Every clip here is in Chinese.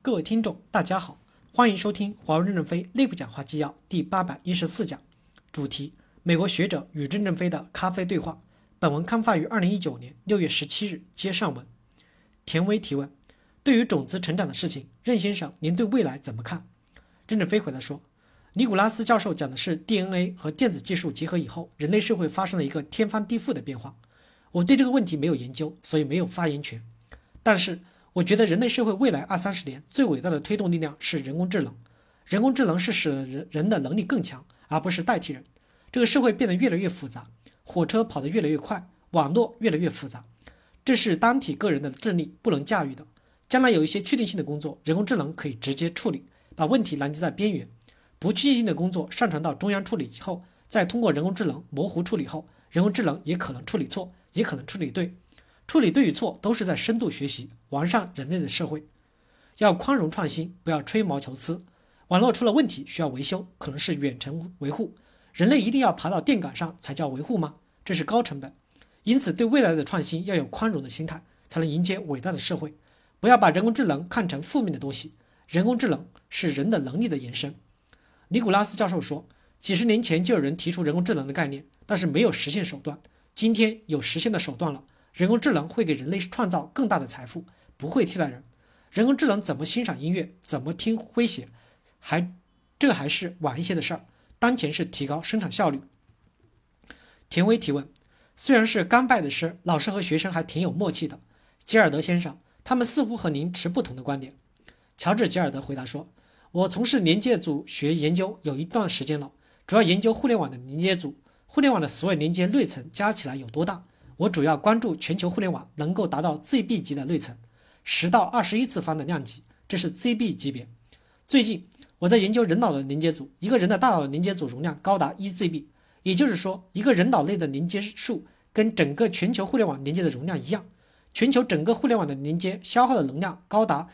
各位听众，大家好，欢迎收听华为任正非内部讲话纪要第八百一十四讲，主题：美国学者与任正非的咖啡对话。本文刊发于二零一九年六月十七日，接上文。田威提问：对于种子成长的事情，任先生，您对未来怎么看？任正非回答说：尼古拉斯教授讲的是 DNA 和电子技术结合以后，人类社会发生了一个天翻地覆的变化。我对这个问题没有研究，所以没有发言权。但是。我觉得人类社会未来二三十年最伟大的推动力量是人工智能。人工智能是使人人的能力更强，而不是代替人。这个社会变得越来越复杂，火车跑得越来越快，网络越来越复杂，这是单体个人的智力不能驾驭的。将来有一些确定性的工作，人工智能可以直接处理，把问题拦截在边缘；不确定性的工作上传到中央处理以后，再通过人工智能模糊处理后，人工智能也可能处理错，也可能处理对。处理对与错都是在深度学习，完善人类的社会。要宽容创新，不要吹毛求疵。网络出了问题需要维修，可能是远程维护。人类一定要爬到电杆上才叫维护吗？这是高成本。因此，对未来的创新要有宽容的心态，才能迎接伟大的社会。不要把人工智能看成负面的东西。人工智能是人的能力的延伸。尼古拉斯教授说，几十年前就有人提出人工智能的概念，但是没有实现手段。今天有实现的手段了。人工智能会给人类创造更大的财富，不会替代人。人工智能怎么欣赏音乐，怎么听诙谐，还这还是晚一些的事儿。当前是提高生产效率。田威提问：虽然是刚拜的师，老师和学生还挺有默契的。吉尔德先生，他们似乎和您持不同的观点。乔治·吉尔德回答说：“我从事连接组学研究有一段时间了，主要研究互联网的连接组，互联网的所有连接内存加起来有多大。”我主要关注全球互联网能够达到 ZB 级的内存，十到二十一次方的量级，这是 ZB 级别。最近我在研究人脑的连接组，一个人的大脑的连接组容量高达一 ZB，也就是说，一个人脑内的连接数跟整个全球互联网连接的容量一样。全球整个互联网的连接消耗的能量高达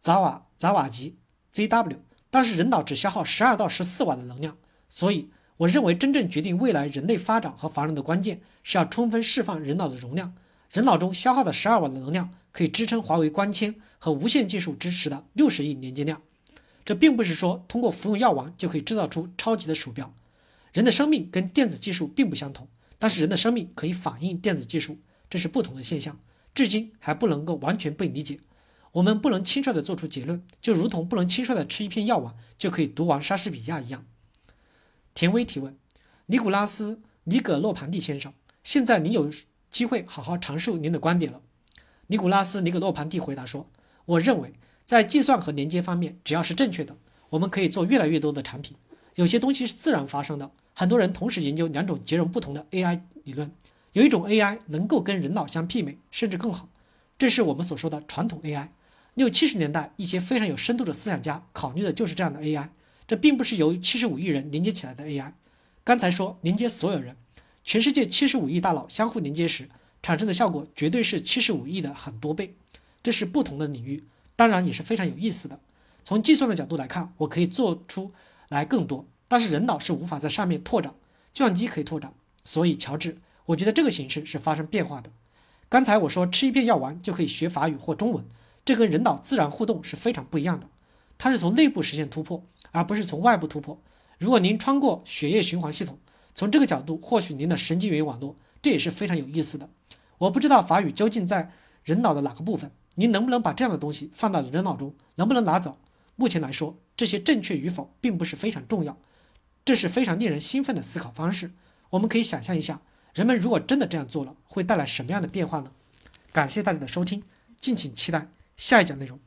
兆瓦兆瓦级 ZW，但是人脑只消耗十二到十四瓦的能量，所以。我认为，真正决定未来人类发展和繁荣的关键是要充分释放人脑的容量。人脑中消耗的十二瓦的能量，可以支撑华为光纤和无线技术支持的六十亿连接量。这并不是说通过服用药丸就可以制造出超级的鼠标。人的生命跟电子技术并不相同，但是人的生命可以反映电子技术，这是不同的现象，至今还不能够完全被理解。我们不能轻率地做出结论，就如同不能轻率地吃一片药丸就可以读完莎士比亚一样。田威提问：尼古拉斯·尼葛洛庞蒂先生，现在您有机会好好阐述您的观点了。尼古拉斯·尼葛洛庞蒂回答说：“我认为，在计算和连接方面，只要是正确的，我们可以做越来越多的产品。有些东西是自然发生的。很多人同时研究两种截然不同的 AI 理论，有一种 AI 能够跟人脑相媲美，甚至更好。这是我们所说的传统 AI。六七十年代，一些非常有深度的思想家考虑的就是这样的 AI。”这并不是由七十五亿人连接起来的 AI。刚才说连接所有人，全世界七十五亿大脑相互连接时产生的效果绝对是七十五亿的很多倍。这是不同的领域，当然也是非常有意思的。从计算的角度来看，我可以做出来更多，但是人脑是无法在上面拓展，计算机可以拓展。所以，乔治，我觉得这个形式是发生变化的。刚才我说吃一片药丸就可以学法语或中文，这跟人脑自然互动是非常不一样的。它是从内部实现突破。而不是从外部突破。如果您穿过血液循环系统，从这个角度获取您的神经元网络，这也是非常有意思的。我不知道法语究竟在人脑的哪个部分，您能不能把这样的东西放到人脑中，能不能拿走？目前来说，这些正确与否并不是非常重要。这是非常令人兴奋的思考方式。我们可以想象一下，人们如果真的这样做了，会带来什么样的变化呢？感谢大家的收听，敬请期待下一讲内容。